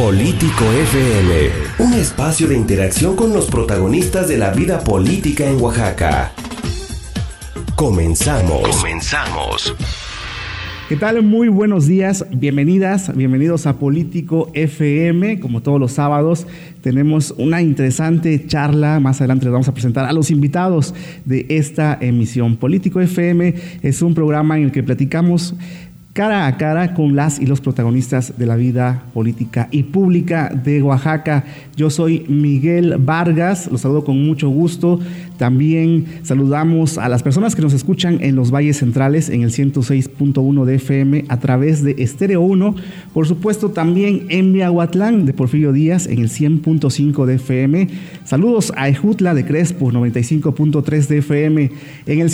Político FM, un espacio de interacción con los protagonistas de la vida política en Oaxaca. Comenzamos. Comenzamos. ¿Qué tal? Muy buenos días, bienvenidas, bienvenidos a Político FM. Como todos los sábados, tenemos una interesante charla. Más adelante les vamos a presentar a los invitados de esta emisión. Político FM es un programa en el que platicamos cara a cara con las y los protagonistas de la vida política y pública de Oaxaca. Yo soy Miguel Vargas, los saludo con mucho gusto. También saludamos a las personas que nos escuchan en los valles centrales en el 106.1 de FM a través de Estéreo 1. Por supuesto, también en Miahuatlán de Porfirio Díaz en el 100.5 de FM. Saludos a Ejutla de Crespo 95.3 de FM. En el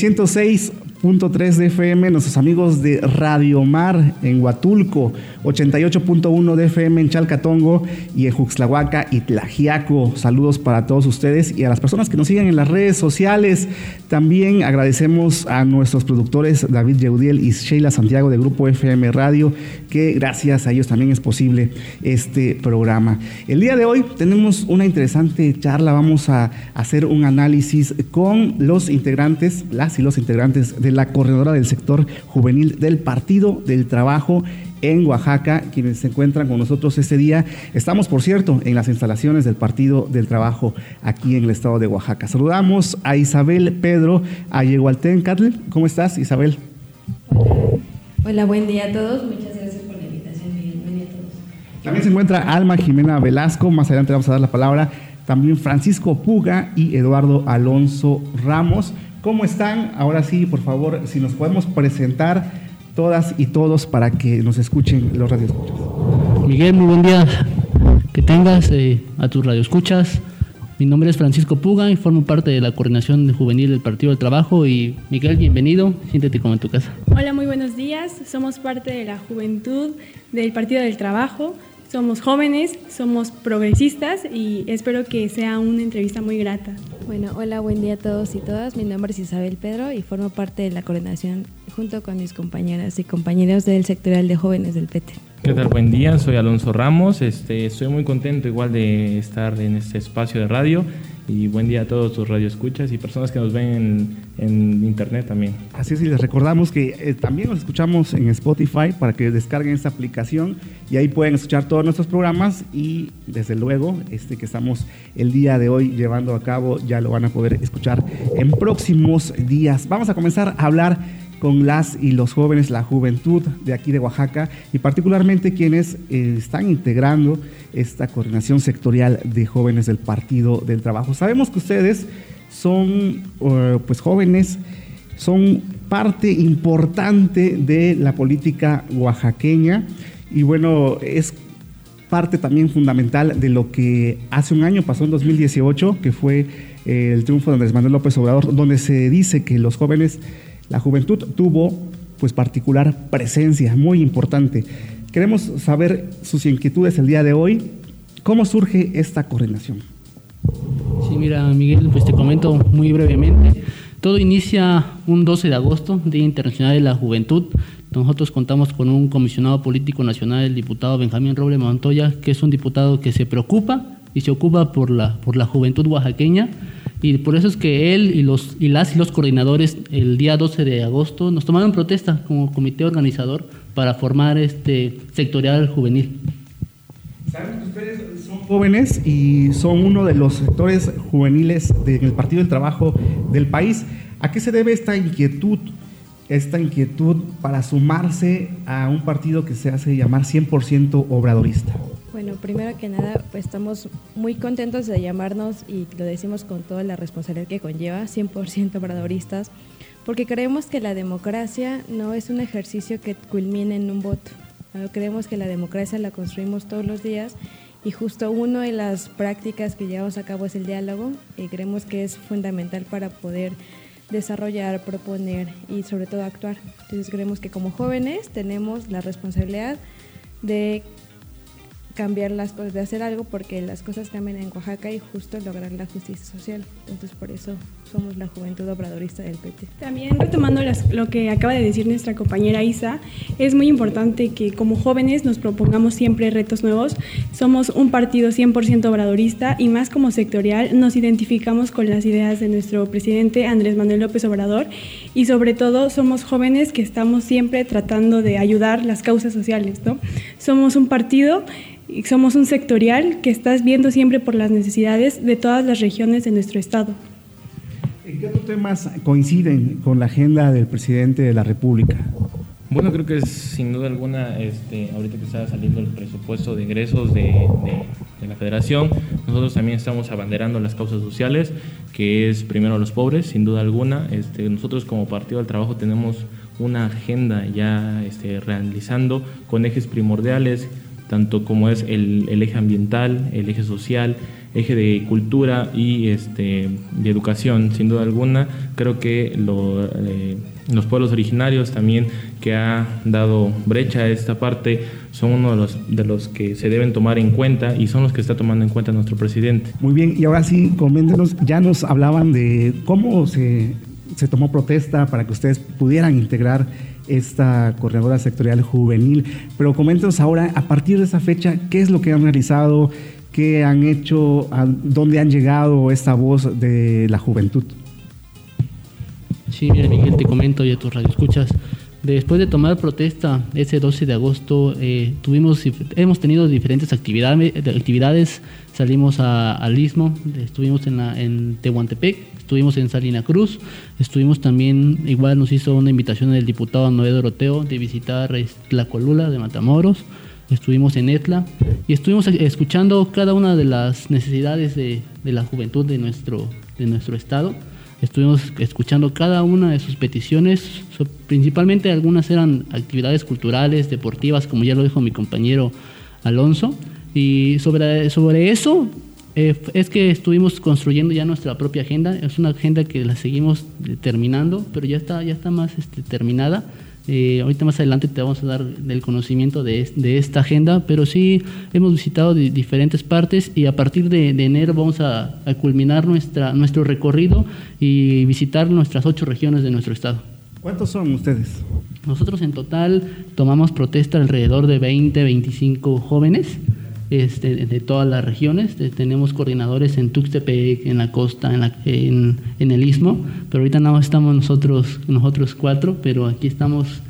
106.3 de FM, nuestros amigos de Radio Mar en Huatulco, 88.1 de FM en Chalcatongo y en Juxlahuaca y Tlajiaco. Saludos para todos ustedes y a las personas que nos siguen en las redes sociales. También agradecemos a nuestros productores David Yeudiel y Sheila Santiago de Grupo FM Radio, que gracias a ellos también es posible este programa. El día de hoy tenemos una interesante charla. Vamos a hacer un análisis con los integrantes, las y los integrantes de la corredora del sector juvenil del Partido del Trabajo en Oaxaca, quienes se encuentran con nosotros este día. Estamos, por cierto, en las instalaciones del Partido del Trabajo aquí en el estado de Oaxaca. Saludamos a Isabel Pedro Ayehualtencatl. ¿Cómo estás, Isabel? Hola, buen día a todos. Muchas gracias por la invitación, Miguel. Buen día a todos. También se encuentra Alma Jimena Velasco. Más adelante vamos a dar la palabra. También Francisco Puga y Eduardo Alonso Ramos. ¿Cómo están? Ahora sí, por favor, si nos podemos presentar todas y todos para que nos escuchen los radioescuchas. Miguel, muy buen día que tengas eh, a tus radioescuchas. Mi nombre es Francisco Puga y formo parte de la coordinación juvenil del Partido del Trabajo. Y Miguel, bienvenido, siéntete como en tu casa. Hola, muy buenos días. Somos parte de la juventud del Partido del Trabajo. Somos jóvenes, somos progresistas y espero que sea una entrevista muy grata. Bueno, hola, buen día a todos y todas. Mi nombre es Isabel Pedro y formo parte de la coordinación junto con mis compañeras y compañeros del sectorial de jóvenes del PT. ¿Qué tal? Buen día, soy Alonso Ramos. Este, estoy muy contento igual de estar en este espacio de radio y buen día a todos tus radioescuchas y personas que nos ven en, internet también. Así es, y les recordamos que eh, también nos escuchamos en Spotify para que descarguen esta aplicación y ahí pueden escuchar todos nuestros programas y desde luego este que estamos el día de hoy llevando a cabo ya lo van a poder escuchar en próximos días. Vamos a comenzar a hablar con las y los jóvenes, la juventud de aquí de Oaxaca y particularmente quienes eh, están integrando esta coordinación sectorial de jóvenes del Partido del Trabajo. Sabemos que ustedes son eh, pues jóvenes, son parte importante de la política oaxaqueña y bueno, es parte también fundamental de lo que hace un año pasó en 2018, que fue eh, el triunfo de Andrés Manuel López Obrador, donde se dice que los jóvenes la juventud tuvo pues particular presencia, muy importante. Queremos saber sus inquietudes el día de hoy. ¿Cómo surge esta coordinación? Sí, mira, Miguel, pues te comento muy brevemente. Todo inicia un 12 de agosto, Día Internacional de la Juventud. Nosotros contamos con un comisionado político nacional, el diputado Benjamín Roble Montoya, que es un diputado que se preocupa y se ocupa por la, por la juventud oaxaqueña y por eso es que él y, los, y las y los coordinadores el día 12 de agosto nos tomaron protesta como comité organizador para formar este sectorial juvenil. Saben que ustedes son jóvenes y son uno de los sectores juveniles del Partido del Trabajo del país. ¿A qué se debe esta inquietud, esta inquietud para sumarse a un partido que se hace llamar 100% obradorista? Bueno, primero que nada, pues estamos muy contentos de llamarnos y lo decimos con toda la responsabilidad que conlleva, 100% obradoristas, porque creemos que la democracia no es un ejercicio que culmine en un voto. Creemos que la democracia la construimos todos los días y justo una de las prácticas que llevamos a cabo es el diálogo y creemos que es fundamental para poder desarrollar, proponer y sobre todo actuar. Entonces creemos que como jóvenes tenemos la responsabilidad de cambiar las cosas, de hacer algo porque las cosas cambian en Oaxaca y justo lograr la justicia social. Entonces por eso somos la juventud obradorista del PT. También retomando lo que acaba de decir nuestra compañera Isa, es muy importante que como jóvenes nos propongamos siempre retos nuevos. Somos un partido 100% obradorista y más como sectorial nos identificamos con las ideas de nuestro presidente Andrés Manuel López Obrador y sobre todo somos jóvenes que estamos siempre tratando de ayudar las causas sociales. ¿no? Somos un partido y somos un sectorial que estás viendo siempre por las necesidades de todas las regiones de nuestro estado. ¿En qué otros temas coinciden con la agenda del presidente de la República? Bueno, creo que es sin duda alguna, este, ahorita que está saliendo el presupuesto de ingresos de, la federación, nosotros también estamos abanderando las causas sociales, que es primero los pobres, sin duda alguna. Este, nosotros como Partido del Trabajo tenemos una agenda ya este, realizando con ejes primordiales tanto como es el, eje ambiental, el eje social, eje de cultura y este, de educación, sin duda alguna. Creo que eh, los pueblos originarios también que ha dado brecha a esta parte son uno de los, de los que se deben tomar en cuenta y son los que está tomando en cuenta nuestro presidente. Muy bien, y ahora sí, coméntenos, ya nos hablaban de cómo se, se tomó protesta para que ustedes pudieran integrar esta coordinadora sectorial juvenil. Pero coméntenos ahora, a partir de esa fecha, ¿qué es lo que han realizado? ¿Qué han hecho? ¿A ¿Dónde han llegado esta voz de la juventud? Sí, mira Miguel, te comento y a tus radioescuchas. Después de tomar protesta ese 12 de agosto, eh, tuvimos, hemos tenido diferentes actividades, actividades salimos al Istmo, estuvimos en, la, en Tehuantepec, estuvimos en Salina Cruz, estuvimos también, igual nos hizo una invitación el diputado Noé Doroteo de visitar la Colula de Matamoros, estuvimos en Etla y estuvimos escuchando cada una de las necesidades de, de la juventud de nuestro, de nuestro estado. Estuvimos escuchando cada una de sus peticiones, principalmente algunas eran actividades culturales, deportivas, como ya lo dijo mi compañero Alonso, y sobre, sobre eso eh, es que estuvimos construyendo ya nuestra propia agenda. Es una agenda que la seguimos terminando, pero ya está, ya está más este, terminada. Eh, ahorita más adelante te vamos a dar el conocimiento de, de esta agenda, pero sí hemos visitado diferentes partes y a partir de, enero vamos a, a, culminar nuestra, nuestro recorrido y visitar nuestras ocho regiones de nuestro estado. ¿Cuántos son ustedes? Nosotros en total tomamos protesta alrededor de 20, 25 jóvenes este, de todas las regiones. tenemos coordinadores en Tuxtepec, en la costa, en, la, en, en, el istmo, pero ahorita no estamos nosotros, nosotros cuatro, pero aquí estamos.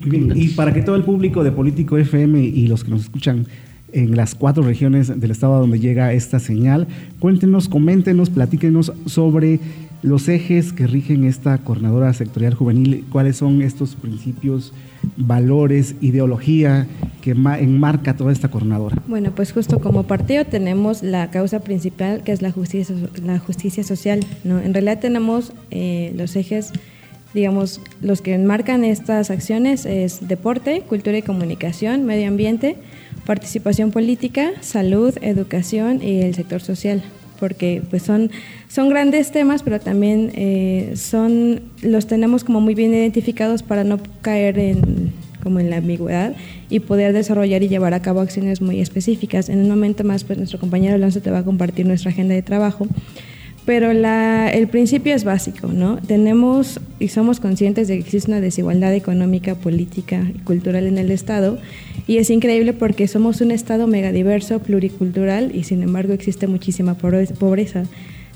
Muy bien. Y para que todo el público de Político FM y los que nos escuchan en las cuatro regiones del estado donde llega esta señal, cuéntenos, coméntenos, platíquenos sobre los ejes que rigen esta coordinadora sectorial juvenil, cuáles son estos principios, valores, ideología que enmarca toda esta coordinadora. Bueno, pues justo como partido tenemos la causa principal que es la justicia, la justicia social. ¿no? En realidad tenemos eh, los ejes, digamos, los que enmarcan estas acciones es deporte, cultura y comunicación, medio ambiente, participación política, salud, educación y el sector social porque pues son, son grandes temas, pero también eh, son, los tenemos como muy bien identificados para no caer en, como en la ambigüedad y poder desarrollar y llevar a cabo acciones muy específicas. En un momento más, pues nuestro compañero Alonso te va a compartir nuestra agenda de trabajo pero la, el principio es básico, ¿no? Tenemos y somos conscientes de que existe una desigualdad económica, política y cultural en el Estado y es increíble porque somos un Estado megadiverso, pluricultural y sin embargo existe muchísima pobreza.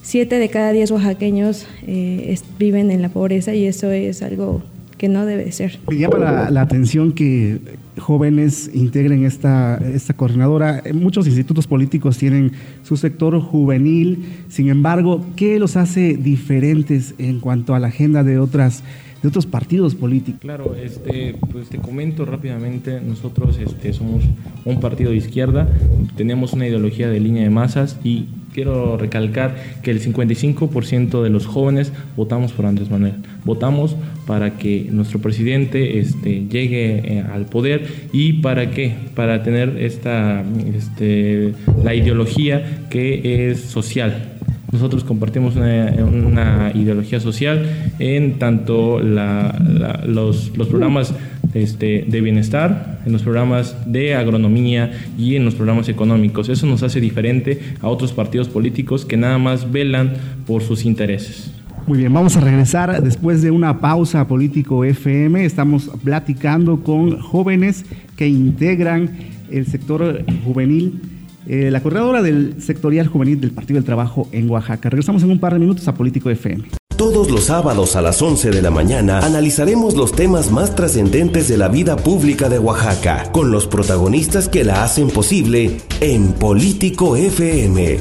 Siete de cada diez oaxaqueños eh, viven en la pobreza y eso es algo que no debe ser. Me llama la, atención que jóvenes integren esta, esta coordinadora. Muchos institutos políticos tienen su sector juvenil, sin embargo, ¿qué los hace diferentes en cuanto a la agenda de otras de otros partidos políticos. Claro, este, pues te comento rápidamente, nosotros este, somos un partido de izquierda, tenemos una ideología de línea de masas y quiero recalcar que el 55% de los jóvenes votamos por Andrés Manuel. Votamos para que nuestro presidente este, llegue eh, al poder y para qué? Para tener esta, este, la ideología que es social, nosotros compartimos una, ideología social en tanto los, programas este, de bienestar, en los programas de agronomía y en los programas económicos. Eso nos hace diferente a otros partidos políticos que nada más velan por sus intereses. Muy bien, vamos a regresar después de una pausa político FM. Estamos platicando con jóvenes que integran el sector juvenil, eh, la coordinadora del sectorial juvenil del Partido del Trabajo en Oaxaca. Regresamos en un par de minutos a Político FM. Todos los sábados a las 11 de la mañana analizaremos los temas más trascendentes de la vida pública de Oaxaca, con los protagonistas que la hacen posible en Político FM.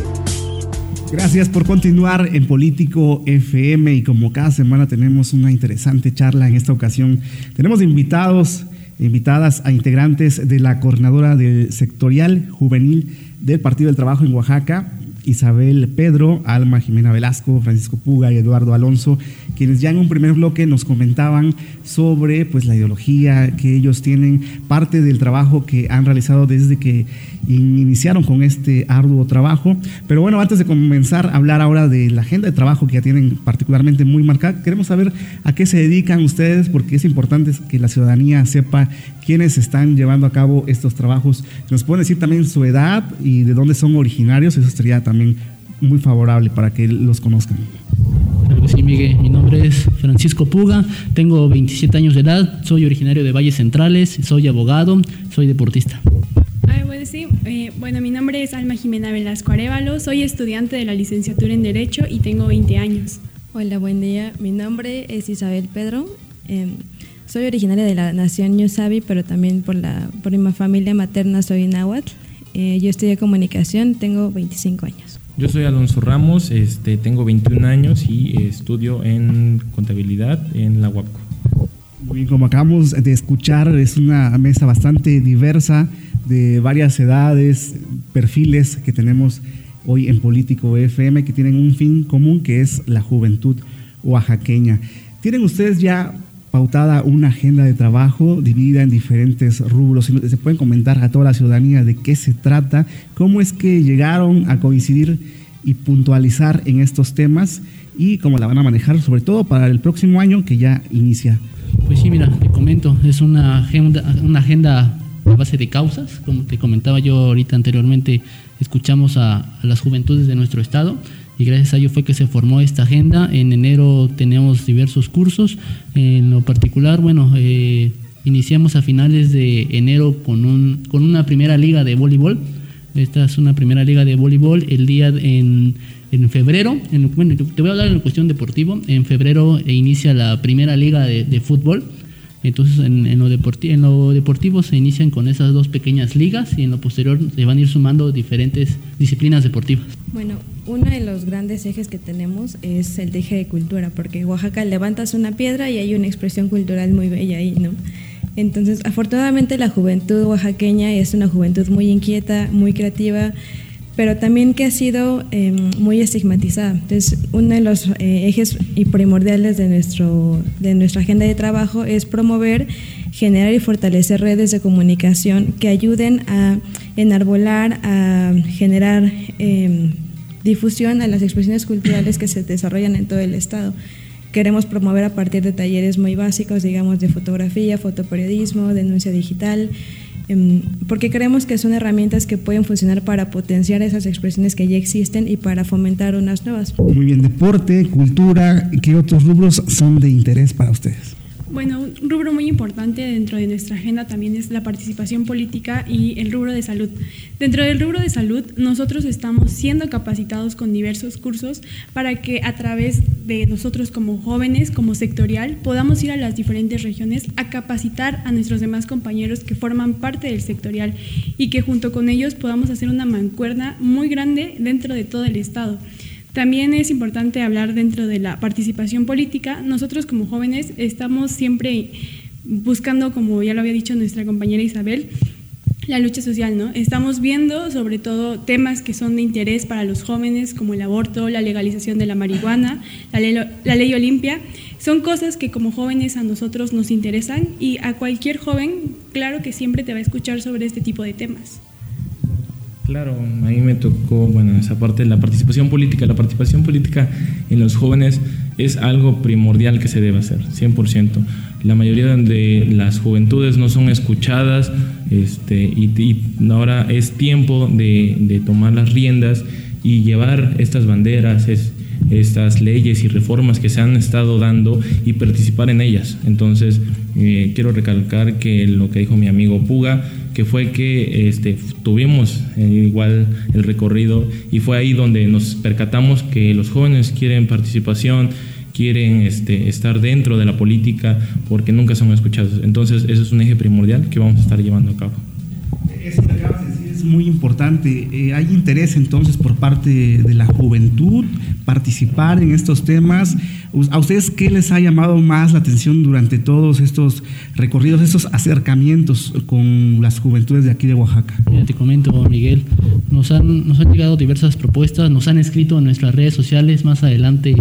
Gracias por continuar en Político FM y como cada semana tenemos una interesante charla en esta ocasión. Tenemos invitados, invitadas a integrantes de la coordinadora del sectorial juvenil del Partido del Trabajo en Oaxaca, Isabel Pedro, Alma Jimena Velasco, Francisco Puga y Eduardo Alonso, quienes ya en un primer bloque nos comentaban sobre pues, la ideología que ellos tienen, parte del trabajo que han realizado desde que iniciaron con este arduo trabajo. Pero bueno, antes de comenzar a hablar ahora de la agenda de trabajo que ya tienen particularmente muy marcada, queremos saber a qué se dedican ustedes, porque es importante que la ciudadanía sepa quiénes están llevando a cabo estos trabajos. Nos pueden decir también su edad y de dónde son originarios, eso sería también muy favorable para que los conozcan. sí, Miguel. Mi nombre es Francisco Puga, tengo 27 años de edad, soy originario de Valles Centrales, soy abogado, soy deportista. bueno, sí. Eh, bueno, mi nombre es Alma Jimena Velasco Arevalo, soy estudiante de la licenciatura en Derecho y tengo 20 años. Hola, buen día. Mi nombre es Isabel Pedro. Em, soy originaria de la nación Ñusabi, pero también por, la, por mi familia materna soy náhuatl. Eh, yo estudié comunicación, tengo 25 años. Yo soy Alonso Ramos, este, tengo 21 años y estudio en contabilidad en la UAPCO. Muy bien, como acabamos de escuchar, es una mesa bastante diversa de varias edades, perfiles que tenemos hoy en Político FM que tienen un fin común que es la juventud oaxaqueña. ¿Tienen ustedes ya pautada una agenda de trabajo dividida en diferentes rubros. Se pueden comentar a toda la ciudadanía de qué se trata, cómo es que llegaron a coincidir y puntualizar en estos temas y cómo la van a manejar, sobre todo para el próximo año que ya inicia. Pues sí, mira, te comento, es una agenda, una agenda a base de causas, como te comentaba yo ahorita anteriormente, escuchamos a, a las juventudes de nuestro estado y gracias a ello fue que se formó esta agenda. En enero tenemos diversos cursos. En lo particular, bueno, eh, iniciamos a finales de enero con, un, con una primera liga de voleibol. Esta es una primera liga de voleibol. El día en, en febrero, en, bueno, te voy a hablar en cuestión deportivo. En febrero inicia la primera liga de, de fútbol entonces en, lo en, lo deportivo se inician con esas dos pequeñas ligas y en lo posterior se van a ir sumando diferentes disciplinas deportivas. Bueno, uno de los grandes ejes que tenemos es el eje de cultura, porque Oaxaca levantas una piedra y hay una expresión cultural muy bella ahí, ¿no? Entonces, afortunadamente la juventud oaxaqueña es una juventud muy inquieta, muy creativa, pero también que ha sido em, muy estigmatizada. Entonces, uno de los eh, ejes y primordiales de, nuestro, de nuestra agenda de trabajo es promover, generar y fortalecer redes de comunicación que ayuden a enarbolar, a generar em, difusión a las expresiones culturales que se desarrollan en todo el Estado. Queremos promover a partir de talleres muy básicos, digamos, de fotografía, fotoperiodismo, denuncia digital, porque creemos que son herramientas que pueden funcionar para potenciar esas expresiones que ya existen y para fomentar unas nuevas. Muy bien, deporte, cultura, ¿qué otros rubros son de interés para ustedes? Bueno, un rubro muy importante dentro de nuestra agenda también es la participación política y el rubro de salud. Dentro del rubro de salud, nosotros estamos siendo capacitados con diversos cursos para que a través de nosotros como jóvenes, como sectorial, podamos ir a las diferentes regiones a capacitar a nuestros demás compañeros que forman parte del sectorial y que junto con ellos podamos hacer una mancuerna muy grande dentro de todo el Estado. También es importante hablar dentro de la participación política. Nosotros como jóvenes estamos siempre buscando, como ya lo había dicho nuestra compañera Isabel, la lucha social, ¿no? Estamos viendo sobre todo temas que son de interés para los jóvenes, como el aborto, la legalización de la marihuana, la ley, la ley Olimpia. Son cosas que como jóvenes a nosotros nos interesan y a cualquier joven, claro que siempre te va a escuchar sobre este tipo de temas. Claro, a mí me tocó, bueno, esa parte de la participación política. La participación política en los jóvenes es algo primordial que se debe hacer, 100%. La mayoría de las juventudes no son escuchadas este, y, ahora es tiempo de, tomar las riendas y llevar estas banderas, estas leyes y reformas que se han estado dando y participar en ellas. Entonces, eh, quiero recalcar que lo que dijo mi amigo Puga, que fue que este, tuvimos eh, igual el recorrido y fue ahí donde nos percatamos que los jóvenes quieren participación, quieren este, estar dentro de la política porque nunca son escuchados. Entonces, eso es un eje primordial que vamos a estar llevando a cabo. Muy importante. Eh, ¿Hay interés entonces por parte de la juventud participar en estos temas? ¿A ustedes qué les ha llamado más la atención durante todos estos recorridos, estos acercamientos con las juventudes de aquí de Oaxaca? Mira, te comento, Miguel, nos han, nos han llegado diversas propuestas, nos han escrito en nuestras redes sociales, más adelante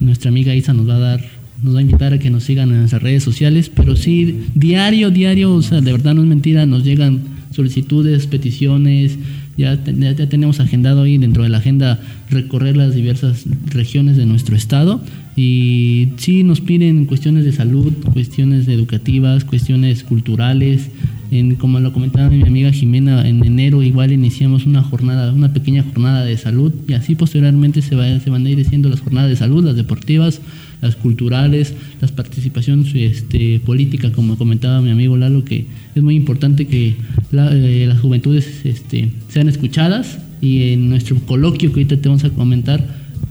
nuestra amiga Isa nos va a dar, nos va a invitar a que nos sigan en nuestras redes sociales, pero sí, diario, diario, o sea, de verdad no es mentira, nos llegan solicitudes, peticiones, ya, ya tenemos agendado ahí dentro de la agenda recorrer las diversas regiones de nuestro estado y sí nos piden cuestiones de salud, cuestiones educativas, cuestiones culturales, en, como lo comentaba mi amiga Jimena, en enero igual iniciamos una jornada, una pequeña jornada de salud y así posteriormente se, va, se van a ir haciendo las jornadas de salud, las deportivas, las culturales, las participaciones este, políticas, como comentaba mi amigo Lalo, que es muy importante que eh, las juventudes este, sean escuchadas y en nuestro coloquio que ahorita te vamos a comentar,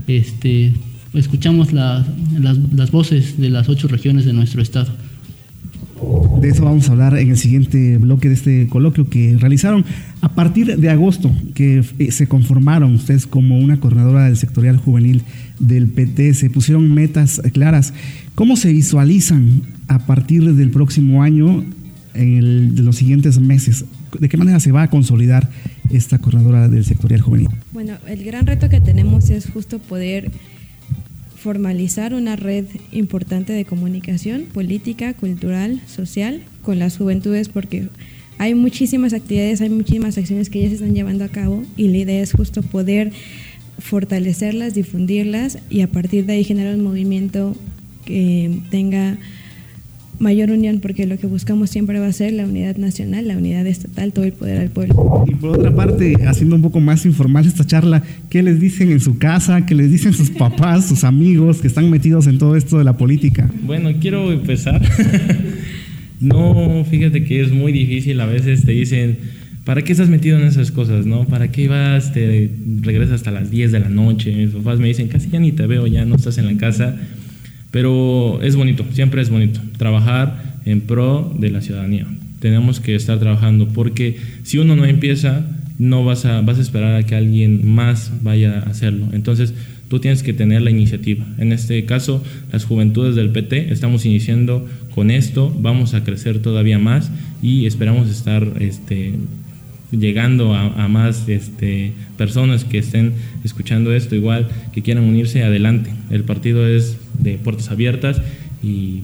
este, escuchamos las, las voces de las ocho regiones de nuestro estado. De eso vamos a hablar en el siguiente bloque de este coloquio que realizaron a partir de agosto, que eh, se conformaron ustedes como una coordinadora del sectorial juvenil del PT, se pusieron metas claras. ¿Cómo se visualizan a partir del próximo año, en de los siguientes meses? ¿De qué manera se va a consolidar esta coordinadora del sectorial juvenil? Bueno, el gran reto que tenemos es justo poder formalizar una red importante de comunicación política, cultural, social con las juventudes porque hay muchísimas actividades, hay muchísimas acciones que ya se están llevando a cabo y la idea es justo poder fortalecerlas, difundirlas y a partir de ahí generar un movimiento que tenga mayor unión, porque lo que buscamos siempre va a ser la unidad nacional, la unidad estatal, todo el poder al pueblo. Y por otra parte, haciendo un poco más informal esta charla, ¿qué les dicen en su casa? ¿Qué les dicen sus papás, sus amigos que están metidos en todo esto de la política? Bueno, quiero empezar. no, fíjate que es muy difícil, a veces te dicen, ¿para qué estás metido en esas cosas? ¿no? ¿Para qué vas? Te regresas hasta las 10 de la noche. Mis papás me dicen, casi ya ni te veo, ya no estás en la casa pero es bonito, siempre es bonito trabajar en pro de la ciudadanía. Tenemos que estar trabajando porque si uno no empieza, no vas a, vas a esperar a que alguien más vaya a hacerlo. Entonces, tú tienes que tener la iniciativa. En este caso, las juventudes del PT estamos iniciando con esto, vamos a crecer todavía más y esperamos estar este, llegando a, más este, personas que estén escuchando esto, igual que quieran unirse adelante. El partido es de puertas abiertas y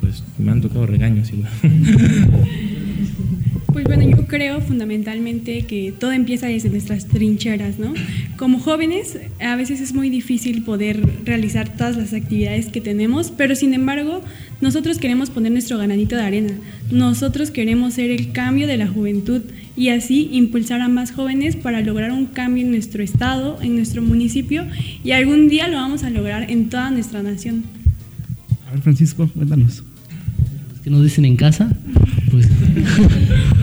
pues me han tocado regaños igual. Pues bueno, yo creo fundamentalmente que todo empieza desde nuestras trincheras, ¿no? Como jóvenes, a veces es muy difícil poder realizar todas las actividades que tenemos, pero sin embargo, nosotros queremos poner nuestro ganadito de arena. Nosotros queremos ser el cambio de la juventud y así impulsar a más jóvenes para lograr un cambio en nuestro estado, en nuestro municipio y algún día lo vamos a lograr en toda nuestra nación. A ver, Francisco, cuéntanos. ¿Qué nos dicen en casa? Pues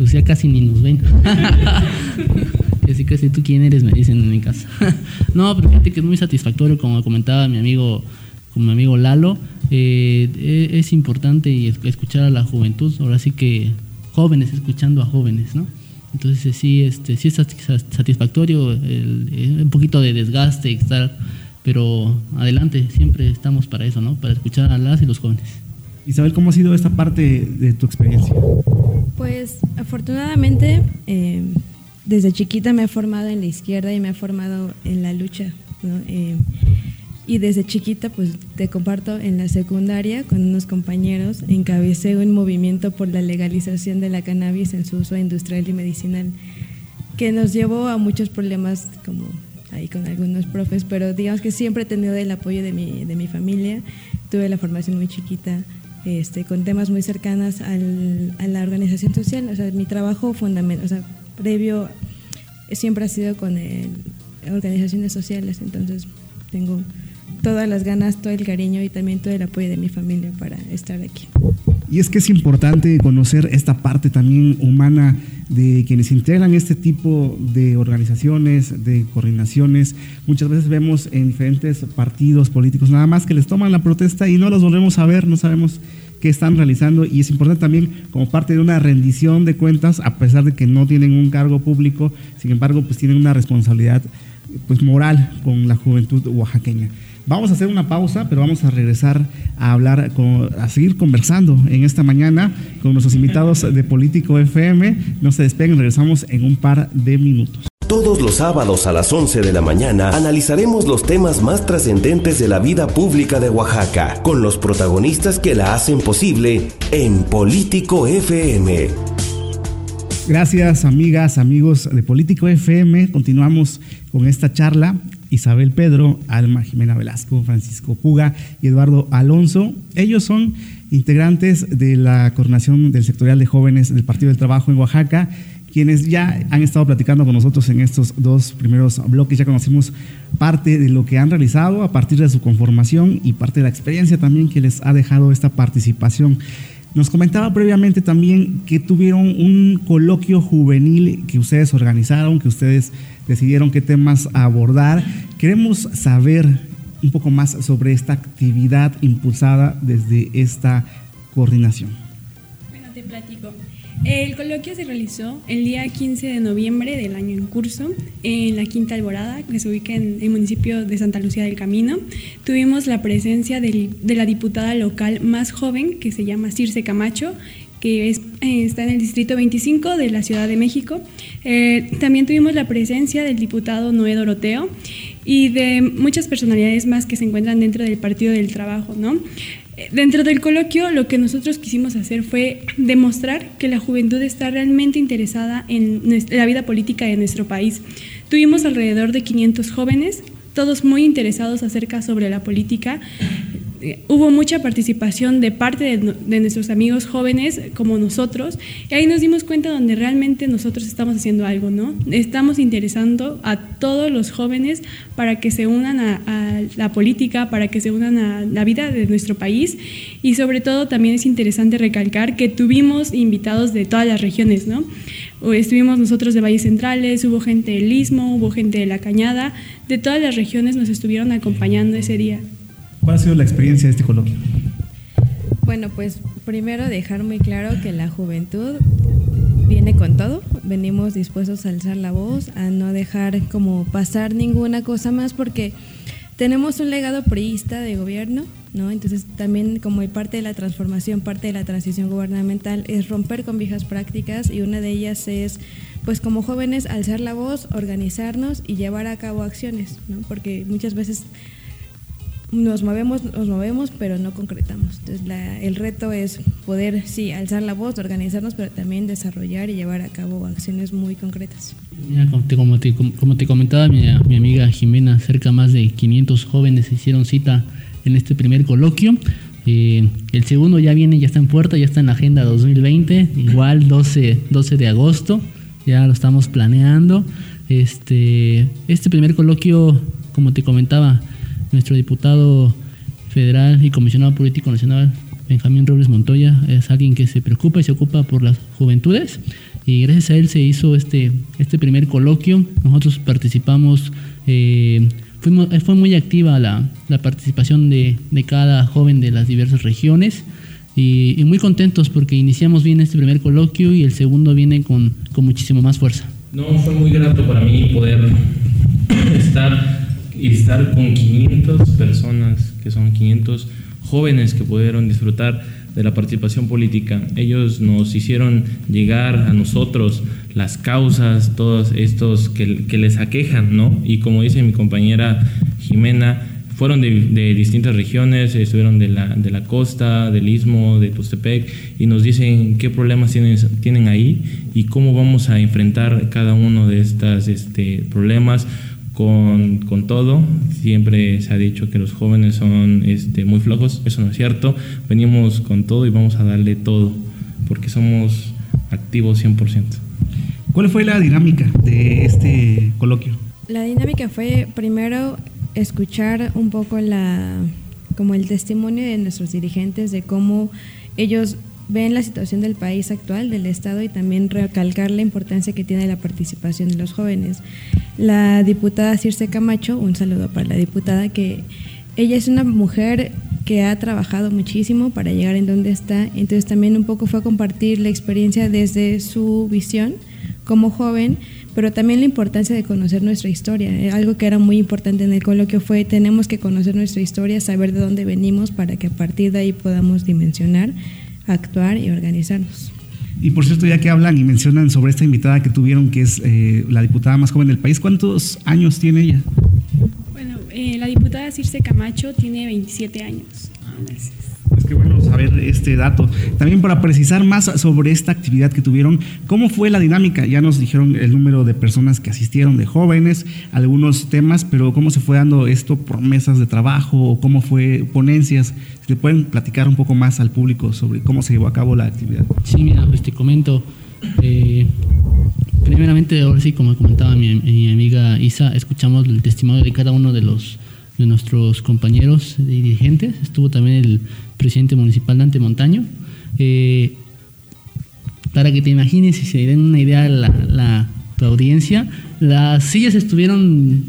pues ya casi ni nos ven. casi, casi tú quién eres, me dicen en mi casa. no, pero fíjate que es muy satisfactorio, como comentaba mi amigo, como mi amigo Lalo. Eh, e, es importante escuchar a la juventud, ahora sí que jóvenes escuchando a jóvenes, ¿no? Entonces sí, este, sí es satisfactorio, un poquito de desgaste, estar, pero adelante, siempre estamos para eso, ¿no? Para escuchar a las y los jóvenes. Isabel, ¿cómo ha sido esta parte de tu experiencia? Pues afortunadamente eh, desde chiquita me he formado en la izquierda y me he formado en la lucha. Eh, y desde chiquita, pues te comparto, en la secundaria con unos compañeros encabecé un movimiento por la legalización de la cannabis en su uso industrial y medicinal, que nos llevó a muchos problemas como ahí con algunos profes, pero digamos que siempre he tenido el apoyo de mi, de mi familia. Tuve la formación muy chiquita, este, con temas muy cercanas al, a la organización social. O sea, mi trabajo fundamental, o sea, previo siempre ha sido con organizaciones sociales, entonces tengo todas las ganas, todo el cariño y también todo el apoyo de mi familia para estar aquí. Y es que es importante conocer esta parte también humana de quienes integran este tipo de organizaciones, de coordinaciones. Muchas veces vemos en diferentes partidos políticos nada más que les toman la protesta y no los volvemos a ver, no sabemos qué están realizando y es importante también como parte de una rendición de cuentas, a pesar de que no tienen un cargo público, sin embargo, pues tienen una responsabilidad pues moral con la juventud oaxaqueña. Vamos a hacer una pausa, pero vamos a regresar a hablar, a seguir conversando en esta mañana con nuestros invitados de Político FM. No se despeguen, regresamos en un par de minutos. Todos los sábados a las 11 de la mañana analizaremos los temas más trascendentes de la vida pública de Oaxaca, con los protagonistas que la hacen posible en Político FM. Gracias amigas, amigos de Político FM. Continuamos con esta charla. Isabel Pedro, Alma Jimena Velasco, Francisco Puga y Eduardo Alonso. Ellos son integrantes de la coordinación del sectorial de jóvenes del Partido del Trabajo en Oaxaca quienes ya han estado platicando con nosotros en estos dos primeros bloques, ya conocimos parte de lo que han realizado a partir de su conformación y parte de la experiencia también que les ha dejado esta participación. Nos comentaba previamente también que tuvieron un coloquio juvenil que ustedes organizaron, que ustedes decidieron qué temas abordar. Queremos saber un poco más sobre esta actividad impulsada desde esta coordinación. El coloquio se realizó el día 15 de noviembre del año en curso en la Quinta Alborada, que se ubica en el municipio de Santa Lucía del Camino. Tuvimos la presencia de la diputada local más joven, que se llama Circe Camacho, que eh, está en el Distrito 25 de la Ciudad de México. Eh, también tuvimos la presencia del diputado Noé Doroteo y de muchas personalidades más que se encuentran dentro del Partido del Trabajo, ¿no? Dentro del coloquio lo que nosotros quisimos hacer fue demostrar que la juventud está realmente interesada en la vida política de nuestro país. Tuvimos alrededor de 500 jóvenes, todos muy interesados acerca sobre la política eh, hubo mucha participación de parte de, nuestros amigos jóvenes como nosotros y ahí nos dimos cuenta donde realmente nosotros estamos haciendo algo, ¿no? Estamos interesando a todos los jóvenes para que se unan a, a la política, para que se unan a la vida de nuestro país y sobre todo también es interesante recalcar que tuvimos invitados de todas las regiones, ¿no? Estuvimos nosotros de Valles Centrales, hubo gente del Istmo, hubo gente de La Cañada, de todas las regiones nos estuvieron acompañando ese día. ¿Cuál ha sido la experiencia de este coloquio? Bueno, pues primero dejar muy claro que la juventud viene con todo, venimos dispuestos a alzar la voz, a no dejar como pasar ninguna cosa más porque tenemos un legado priista de gobierno, ¿no? Entonces también como parte de la transformación, parte de la transición gubernamental es romper con viejas prácticas y una de ellas es pues como jóvenes alzar la voz, organizarnos y llevar a cabo acciones, ¿no? Porque muchas veces nos movemos, nos movemos, pero no concretamos. Entonces, el reto es poder, sí, alzar la voz, organizarnos, pero también desarrollar y llevar a cabo acciones muy concretas. como, te, como, te, comentaba mi, mi, amiga Jimena, cerca más de 500 jóvenes hicieron cita en este primer coloquio. Eh, el segundo ya viene, ya está en puerta, ya está en la agenda 2020, igual 12, 12 de agosto, ya lo estamos planeando. Este, este primer coloquio, como te comentaba, nuestro diputado federal y comisionado político nacional, Benjamín Robles Montoya, es alguien que se preocupa y se ocupa por las juventudes y gracias a él se hizo este, este primer coloquio. Nosotros participamos, eh, fuimos, fue muy activa la, la participación de, de, cada joven de las diversas regiones y, y, muy contentos porque iniciamos bien este primer coloquio y el segundo viene con, con muchísimo más fuerza. No, fue muy grato para mí poder estar y estar con 500 personas, que son 500 jóvenes que pudieron disfrutar de la participación política. Ellos nos hicieron llegar a nosotros las causas, todos estos que, que les aquejan, ¿no? Y como dice mi compañera Jimena, fueron de, de, distintas regiones, estuvieron de la, de la costa, del istmo, de Tustepec, y nos dicen qué problemas tienen, tienen ahí y cómo vamos a enfrentar cada uno de estos este, problemas con, con, todo. Siempre se ha dicho que los jóvenes son este, muy flojos, eso no es cierto. Venimos con todo y vamos a darle todo, porque somos activos 100%. ¿Cuál fue la dinámica de este coloquio? La dinámica fue primero escuchar un poco la como el testimonio de nuestros dirigentes de cómo ellos ven la situación del país actual, del Estado y también recalcar la importancia que tiene la participación de los jóvenes. La diputada Circe Camacho, un saludo para la diputada, que ella es una mujer que ha trabajado muchísimo para llegar en donde está, entonces también un poco fue compartir la experiencia desde su visión como joven, pero también la importancia de conocer nuestra historia. Eh, algo que era muy importante en el coloquio fue tenemos que conocer nuestra historia, saber de dónde venimos para que a partir de ahí podamos dimensionar actuar y organizarnos. Y por cierto, ya que hablan y mencionan sobre esta invitada que tuvieron, que es eh, la diputada más joven del país, ¿cuántos años tiene ella? Bueno, eh, la diputada Circe Camacho tiene 27 años. Ah, es que bueno saber este dato. También para precisar más sobre esta actividad que tuvieron, ¿cómo fue la dinámica? Ya nos dijeron el número de personas que asistieron, de jóvenes, algunos temas, pero ¿cómo se fue dando esto por mesas de trabajo o cómo fue ponencias? Si le pueden platicar un poco más al público sobre cómo se llevó a cabo la actividad. Sí, mira, pues te comento. Eh, primeramente, ahora sí, como comentaba mi, mi amiga Isa, escuchamos el testimonio de cada uno de los de nuestros compañeros dirigentes. Estuvo también el presidente municipal Dante Montaño. Eh, para que te imagines y se den una idea la, la audiencia, las sillas estuvieron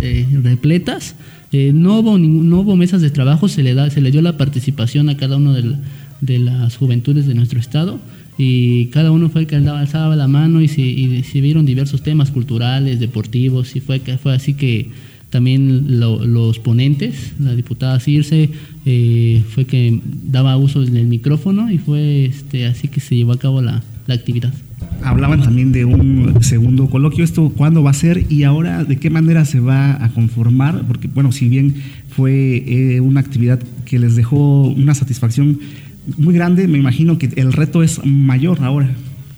eh, repletas, eh, no, hubo no hubo mesas de trabajo, se le, da, se le dio la participación a cada uno de, de las juventudes de nuestro estado y cada uno fue el que alzaba la mano y se, y se vieron diversos temas culturales, deportivos, y fue, fue así que también los ponentes, la diputada Circe, eh, fue que daba uso del micrófono y fue este, así que se llevó a cabo la, actividad. Hablaban también de un segundo coloquio, ¿esto cuándo va a ser y ahora de qué manera se va a conformar? Porque bueno, si bien fue eh, una actividad que les dejó una satisfacción muy grande, me imagino que el reto es mayor ahora.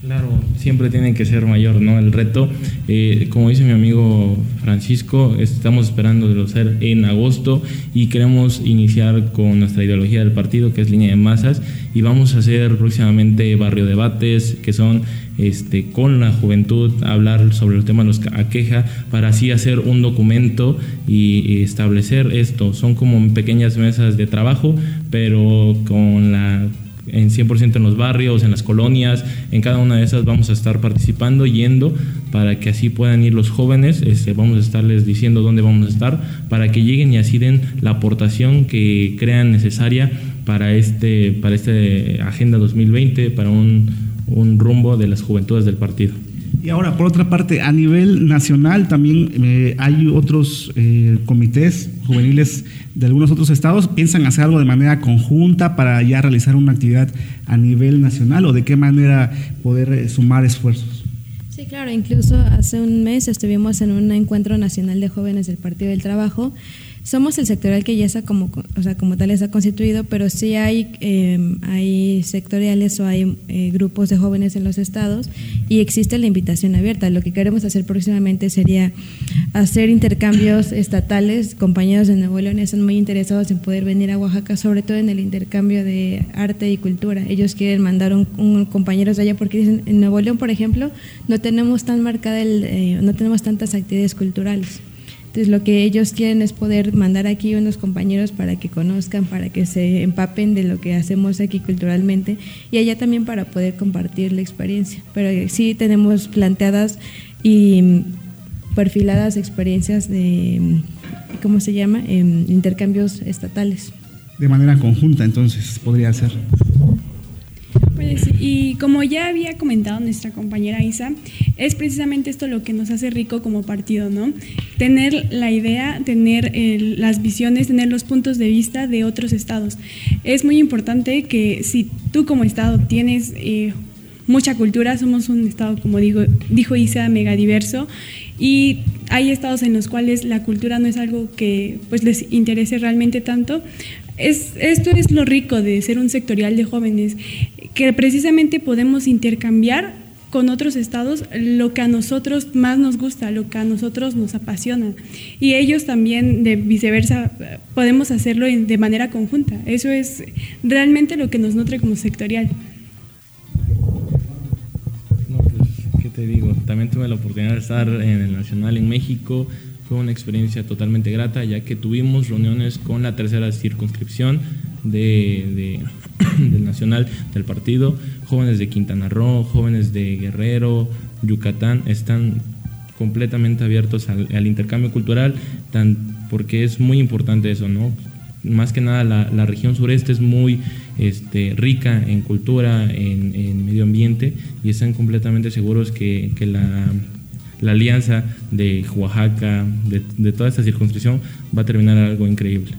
Claro, siempre tiene que ser mayor, ¿no? El reto, eh, como dice mi amigo Francisco, estamos esperando de lo ser en agosto y queremos iniciar con nuestra ideología del partido, que es línea de masas, y vamos a hacer próximamente barrio debates, que son este, con la juventud, hablar sobre el tema de los aqueja, para así hacer un documento y establecer esto. Son como pequeñas mesas de trabajo, pero con la en 100% en los barrios, en las colonias, en cada una de esas vamos a estar participando, yendo, para que así puedan ir los jóvenes, este, vamos a estarles diciendo dónde vamos a estar, para que lleguen y así den la aportación que crean necesaria para este, para este Agenda 2020, para un, un rumbo de las juventudes del partido. Y ahora, por otra parte, a nivel nacional también eh, hay otros eh, comités juveniles de algunos otros estados. ¿Piensan hacer algo de manera conjunta para ya realizar una actividad a nivel nacional o de qué manera poder eh, sumar esfuerzos? Sí, claro, incluso hace un mes estuvimos en un encuentro nacional de jóvenes del Partido del Trabajo somos el sectorial que ya está como, o sea, como tal está constituido, pero sí hay, em, hay sectoriales o hay eh, grupos de jóvenes en los estados y existe la invitación abierta. Lo que queremos hacer próximamente sería hacer intercambios estatales. Compañeros de Nuevo León están muy interesados en poder venir a Oaxaca, sobre todo en el intercambio de arte y cultura. Ellos quieren mandar un, un compañeros de allá porque dicen, en Nuevo León, por ejemplo, no tenemos tan marcada el, eh, no tenemos tantas actividades culturales. Entonces lo que ellos quieren es poder mandar aquí unos compañeros para que conozcan, para que se empapen de lo que hacemos aquí culturalmente y allá también para poder compartir la experiencia. Pero sí tenemos planteadas y perfiladas experiencias de, ¿cómo se llama? Em, intercambios estatales. De manera conjunta, entonces, podría ser. Pues, y como ya había comentado nuestra compañera Isa, es precisamente esto lo que nos hace rico como partido, ¿no? Tener la idea, tener las visiones, tener los puntos de vista de otros estados. Es muy importante que si tú como estado tienes eh, mucha cultura, somos un estado, como digo, dijo Isa, mega diverso y hay estados en los cuales la cultura no es algo que pues les interese realmente tanto. Es, esto es lo rico de ser un sectorial de jóvenes, que precisamente podemos intercambiar con otros estados lo que a nosotros más nos gusta, lo que a nosotros nos apasiona. Y ellos también, de viceversa, podemos hacerlo de manera conjunta. Eso es realmente lo que nos nutre como sectorial. No, pues, ¿qué te digo? También tuve la oportunidad de estar en el Nacional en México. Fue una experiencia totalmente grata, ya que tuvimos reuniones con la tercera circunscripción de, del Nacional del partido. Jóvenes de Quintana Roo, jóvenes de Guerrero, Yucatán, están completamente abiertos al, intercambio cultural, tan, porque es muy importante eso, ¿no? Más que nada la, región sureste es muy este, rica en cultura, en, medio ambiente, y están completamente seguros que, que la, la, alianza de Oaxaca, de, de toda esta circunscripción, va a terminar algo increíble.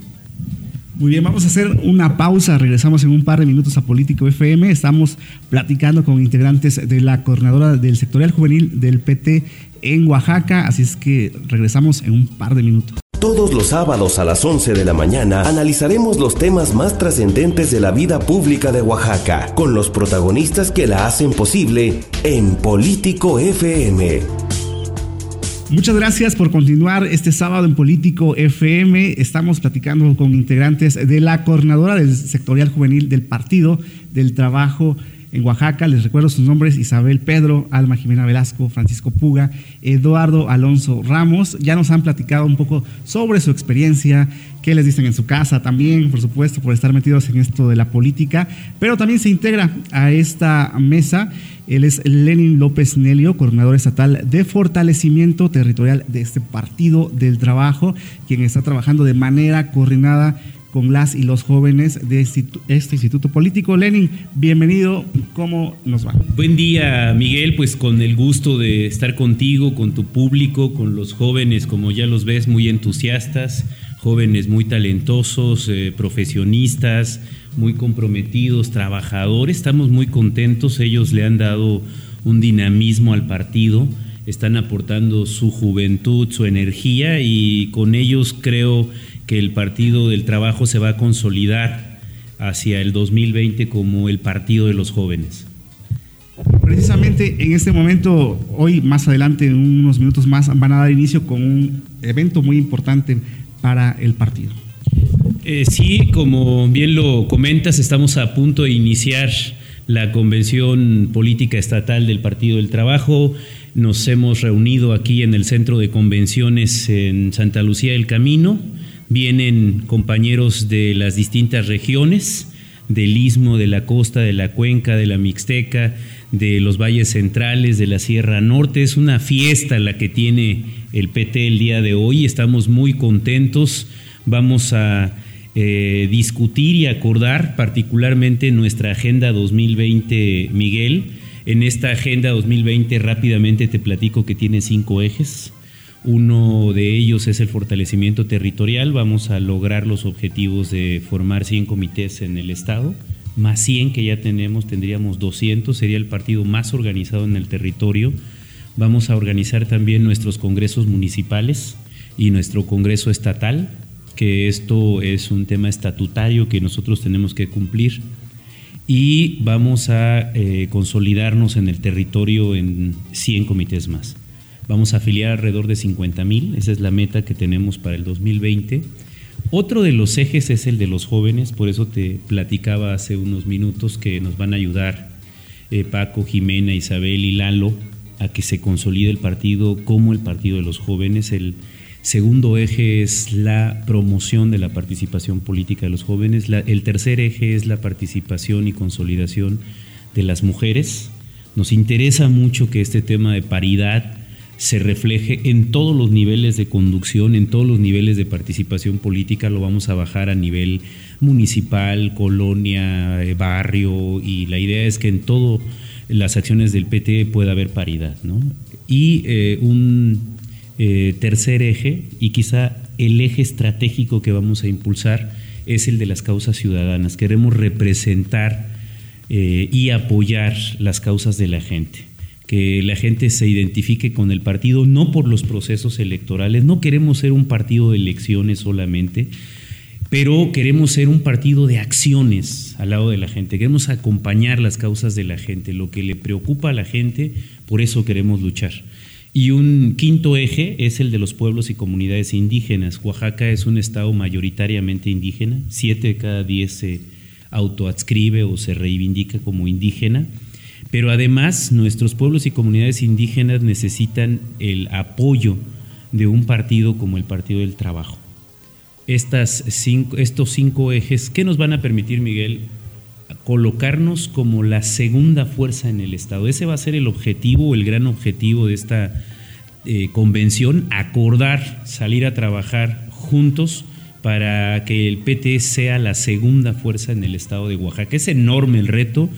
Muy bien, vamos a hacer una pausa. Regresamos en un par de minutos a Político FM. Estamos platicando con integrantes de la coordinadora del sectorial juvenil del PT en Oaxaca. Así es que regresamos en un par de minutos. Todos los sábados a las 11 de la mañana analizaremos los temas más trascendentes de la vida pública de Oaxaca con los protagonistas que la hacen posible en Político FM. Muchas gracias por continuar este sábado en Político FM. Estamos platicando con integrantes de la coordinadora del sectorial juvenil del Partido del Trabajo en Oaxaca. Les recuerdo sus nombres, Isabel Pedro, Alma Jimena Velasco, Francisco Puga, Eduardo Alonso Ramos. Ya nos han platicado un poco sobre su experiencia, qué les dicen en su casa también, por supuesto, por estar metidos en esto de la política, pero también se integra a esta mesa él es Lenin López Nelio, coordinador estatal de fortalecimiento territorial de este Partido del Trabajo, quien está trabajando de manera coordinada con las y los jóvenes de este instituto político. Lenin, bienvenido, ¿cómo nos va? Buen día, Miguel, pues con el gusto de estar contigo, con tu público, con los jóvenes, como ya los ves, muy entusiastas, jóvenes muy talentosos, eh, profesionistas, muy comprometidos, trabajadores, estamos muy contentos, ellos le han dado un dinamismo al partido, están aportando su juventud, su energía y con ellos creo que el Partido del Trabajo se va a consolidar hacia el 2020 como el Partido de los Jóvenes. Precisamente en este momento, hoy más adelante, en unos minutos más, van a dar inicio con un evento muy importante para el partido. Eh, sí, como bien lo comentas, estamos a punto de iniciar la convención política estatal del Partido del Trabajo. Nos hemos reunido aquí en el centro de convenciones en Santa Lucía del Camino. Vienen compañeros de las distintas regiones, del istmo, de la costa, de la cuenca, de la mixteca, de los valles centrales, de la Sierra Norte. Es una fiesta la que tiene el PT el día de hoy. Estamos muy contentos. Vamos a eh, discutir y acordar particularmente nuestra Agenda 2020, Miguel. En esta Agenda 2020 rápidamente te platico que tiene cinco ejes. Uno de ellos es el fortalecimiento territorial. Vamos a lograr los objetivos de formar 100 comités en el Estado, más 100 que ya tenemos, tendríamos 200, sería el partido más organizado en el territorio. Vamos a organizar también nuestros congresos municipales y nuestro congreso estatal que esto es un tema estatutario que nosotros tenemos que cumplir y vamos a eh, consolidarnos en el territorio en 100 comités más. Vamos a afiliar alrededor de 50 mil, esa es la meta que tenemos para el 2020. Otro de los ejes es el de los jóvenes, por eso te platicaba hace unos minutos que nos van a ayudar eh, Paco, Jimena, Isabel y Lalo a que se consolide el partido como el partido de los jóvenes. El, Segundo eje es la promoción de la participación política de los jóvenes. el tercer eje es la participación y consolidación de las mujeres. Nos interesa mucho que este tema de paridad se refleje en todos los niveles de conducción, en todos los niveles de participación política. Lo vamos a bajar a nivel municipal, colonia, eh, barrio y la idea es que en todas las acciones del PT pueda haber paridad. Y eh, un eh, tercer eje y quizá el eje estratégico que vamos a impulsar es el de las causas ciudadanas. Queremos representar y apoyar las causas de la gente que la gente se identifique con el partido, no por los procesos electorales, no queremos ser un partido de elecciones solamente, pero queremos ser un partido de acciones al lado de la gente, queremos acompañar las causas de la gente, lo que le preocupa a la gente, por eso queremos luchar. Y un quinto eje es el de los pueblos y comunidades indígenas. Oaxaca es un estado mayoritariamente indígena, siete de cada diez se autoadscribe o se reivindica como indígena, pero además nuestros pueblos y comunidades indígenas necesitan el apoyo de un partido como el Partido del Trabajo estos cinco ejes que nos van a permitir, Miguel, colocarnos como la segunda fuerza en el Estado. Ese va a ser el objetivo, el gran objetivo de esta eh, convención, acordar, salir a trabajar juntos para que el PT sea la segunda fuerza en el Estado de Oaxaca. Es enorme el reto,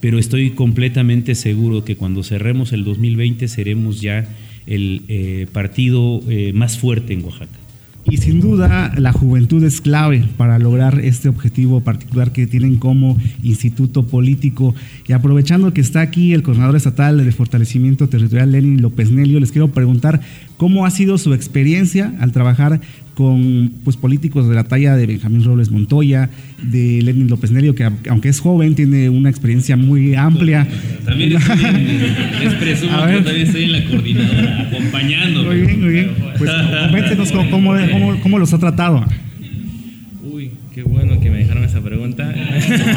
pero estoy completamente seguro que cuando cerremos el 2020 seremos ya el eh, partido eh, más fuerte en Oaxaca. Y sin duda la juventud es clave para lograr este objetivo particular que tienen como instituto político. Y aprovechando que está aquí el coordinador estatal de fortalecimiento territorial, Lenin López Nelio, les quiero preguntar cómo ha sido su experiencia al trabajar con pues, políticos de la talla de Benjamín Robles Montoya, de Lenin López Nelio, que aunque es joven, tiene una experiencia muy amplia. También estoy, les presumo que también estoy en la coordinadora, acompañando. Muy bien, muy bien. Pues coméntenos cómo, cómo, cómo, los ha tratado. Uy, qué bueno que me dejaron esa pregunta.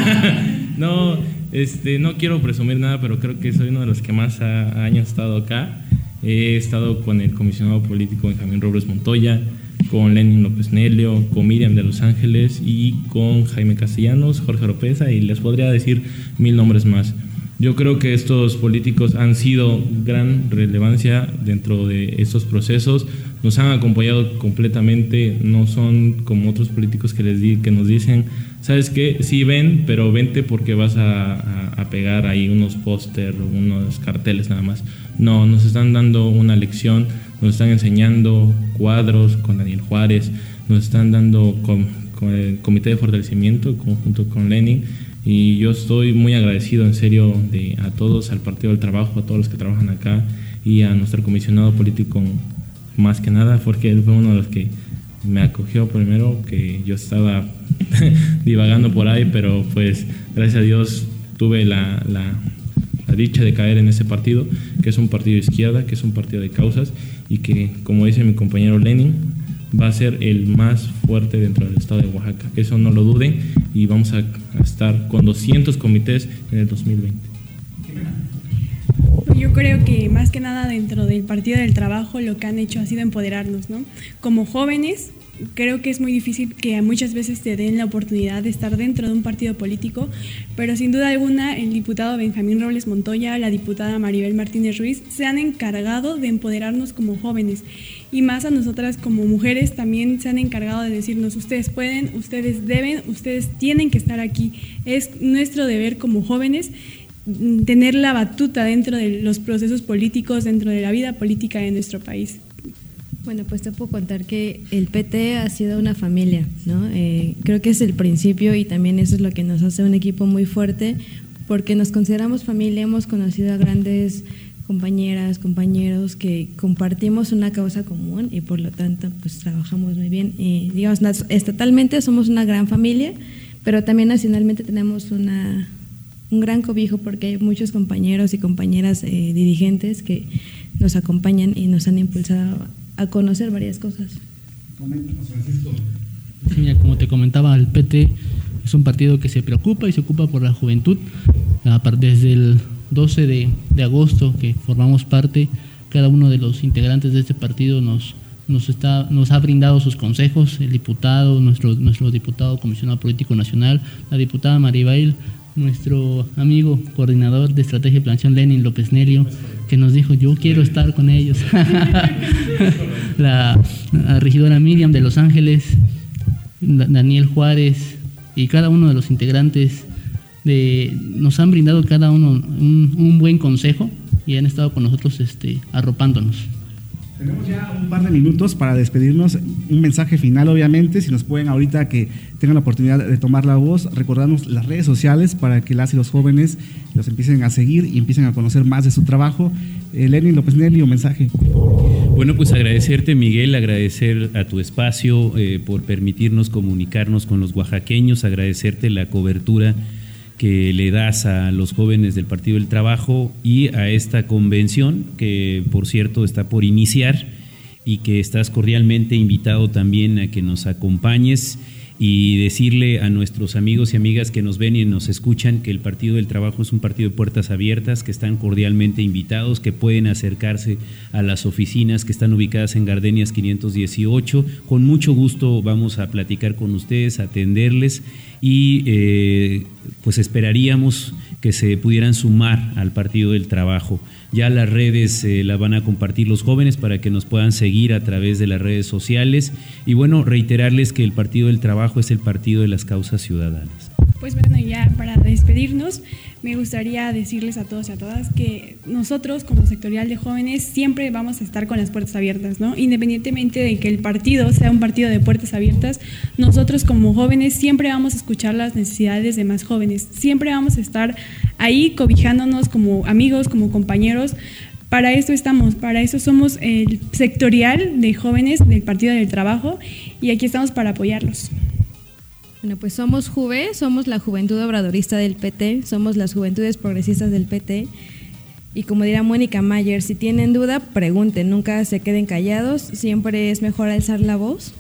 no, este, no quiero presumir nada, pero creo que soy uno de los que más ha, años estado acá. He estado con el comisionado político Benjamín Robles Montoya, con Lenin López Nelio, con Miriam de Los Ángeles y con Jaime Castellanos, Jorge Oropesa y les podría decir mil nombres más. Yo creo que estos políticos han sido gran relevancia dentro de estos procesos, nos han acompañado completamente, no son como otros políticos que, les di, que nos dicen, sabes qué, sí ven, pero vente porque vas a, a pegar ahí unos póster, unos carteles nada más. No, nos están dando una lección nos están enseñando cuadros con Daniel Juárez, nos están dando con, el Comité de Fortalecimiento conjunto con Lenin y yo estoy muy agradecido en serio de, a todos, al Partido del Trabajo, a todos los que trabajan acá y a nuestro comisionado político más que nada, porque él fue uno de los que me acogió primero, que yo estaba divagando por ahí, pero pues gracias a Dios tuve la, la, la dicha de caer en ese partido, que es un partido de izquierda, que es un partido de causas y que, como dice mi compañero Lenin, va a ser el más fuerte dentro del estado de Oaxaca. Eso no lo duden y vamos a, estar con 200 comités en el 2020. Yo creo que más que nada dentro del Partido del Trabajo lo que han hecho ha sido empoderarnos, ¿no? Como jóvenes creo que es muy difícil que muchas veces te den la oportunidad de estar dentro de un partido político, pero sin duda alguna el diputado Benjamín Robles Montoya, la diputada Maribel Martínez Ruiz se han encargado de empoderarnos como jóvenes y más a nosotras como mujeres también se han encargado de decirnos ustedes pueden, ustedes deben, ustedes tienen que estar aquí. Es nuestro deber como jóvenes tener la batuta dentro de los procesos políticos, dentro de la vida política de nuestro país. Bueno, pues te puedo contar que el PT ha sido una familia, ¿no? Eh, creo que es el principio y también eso es lo que nos hace un equipo muy fuerte, porque nos consideramos familia, hemos conocido a grandes compañeras, compañeros que compartimos una causa común y por lo tanto pues trabajamos muy bien. Y digamos, estatalmente somos una gran familia, pero también nacionalmente tenemos una, un gran cobijo porque hay muchos compañeros y compañeras eh, dirigentes que nos acompañan y nos han impulsado a conocer varias cosas. como te comentaba, el PT es un partido que se preocupa y se ocupa por la juventud. Desde el 12 de, de agosto que formamos parte, cada uno de los integrantes de este partido nos, nos, está, nos ha brindado sus consejos, el diputado, nuestro, nuestro diputado comisionado político nacional, la diputada Maribel, nuestro amigo coordinador de estrategia y planeación Lenin López Nelio, que nos dijo, yo quiero estar con ellos. la, regidora Miriam de Los Ángeles, Daniel Juárez y cada uno de los integrantes de, nos han brindado cada uno un, buen consejo y han estado con nosotros este, arropándonos. Tenemos ya un par de minutos para despedirnos. Un mensaje final, obviamente. Si nos pueden ahorita que tengan la oportunidad de tomar la voz, recordarnos las redes sociales para que las y los jóvenes los empiecen a seguir y empiecen a conocer más de su trabajo. Eh, Lenin López Nelly, un mensaje. Bueno, pues agradecerte, Miguel, agradecer a tu espacio eh, por permitirnos comunicarnos con los oaxaqueños, agradecerte la cobertura que le das a los jóvenes del Partido del Trabajo y a esta convención que, por cierto, está por iniciar y que estás cordialmente invitado también a que nos acompañes y decirle a nuestros amigos y amigas que nos ven y nos escuchan que el Partido del Trabajo es un partido de puertas abiertas, que están cordialmente invitados, que pueden acercarse a las oficinas que están ubicadas en Gardenias 518. Con mucho gusto vamos a platicar con ustedes, atenderles y eh, pues esperaríamos que se pudieran sumar al Partido del Trabajo. Ya las redes eh, las van a compartir los jóvenes para que nos puedan seguir a través de las redes sociales. Y bueno, reiterarles que el Partido del Trabajo es el partido de las causas ciudadanas. Pues bueno, ya para despedirnos, me gustaría decirles a todos y a todas que nosotros como sectorial de jóvenes siempre vamos a estar con las puertas abiertas, ¿no? Independientemente de que el partido sea un partido de puertas abiertas, nosotros como jóvenes siempre vamos a escuchar las necesidades de más jóvenes, siempre vamos a estar ahí cobijándonos como amigos, como compañeros. Para eso estamos, para eso somos el sectorial de jóvenes del Partido del Trabajo y aquí estamos para apoyarlos. Bueno, pues somos Juve, somos la juventud obradorista del PT, somos las juventudes progresistas del PT. Y como dirá Mónica Mayer, si tienen duda, pregunten, nunca se queden callados, siempre es mejor alzar la voz.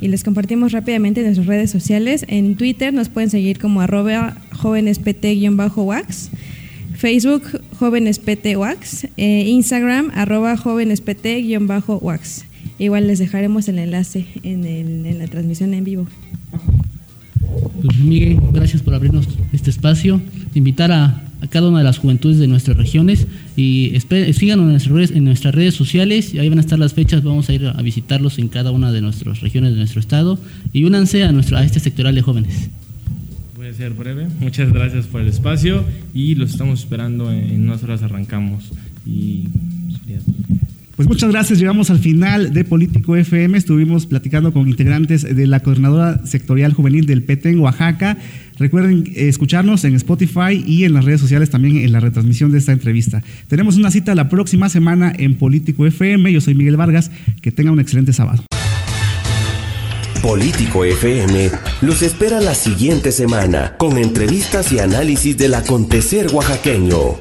Y les compartimos rápidamente en nuestras redes sociales. En Twitter nos pueden seguir como arroba jóvenespt-wax, Facebook jóvenesptwax, eh, Instagram arroba jóvenespt-wax. Igual les dejaremos el enlace en, en la transmisión en vivo. Pues Miguel, gracias por abrirnos este espacio, invitar a, cada una de las juventudes de nuestras regiones y síganos en nuestras, redes, en nuestras sociales ahí van a estar las fechas, vamos a ir a visitarlos en cada una de nuestras regiones de nuestro estado y únanse a, nuestro, este sectoral de jóvenes. Voy a ser breve, muchas gracias por el espacio y los estamos esperando en unas horas arrancamos y pues muchas gracias. Llegamos al final de Político FM. Estuvimos platicando con integrantes de la coordinadora sectorial juvenil del PT en Oaxaca. Recuerden escucharnos en Spotify y en las redes sociales también en la retransmisión de esta entrevista. Tenemos una cita la próxima semana en Político FM. Yo soy Miguel Vargas. Que tenga un excelente sábado. Político FM los espera la siguiente semana con entrevistas y análisis del acontecer oaxaqueño.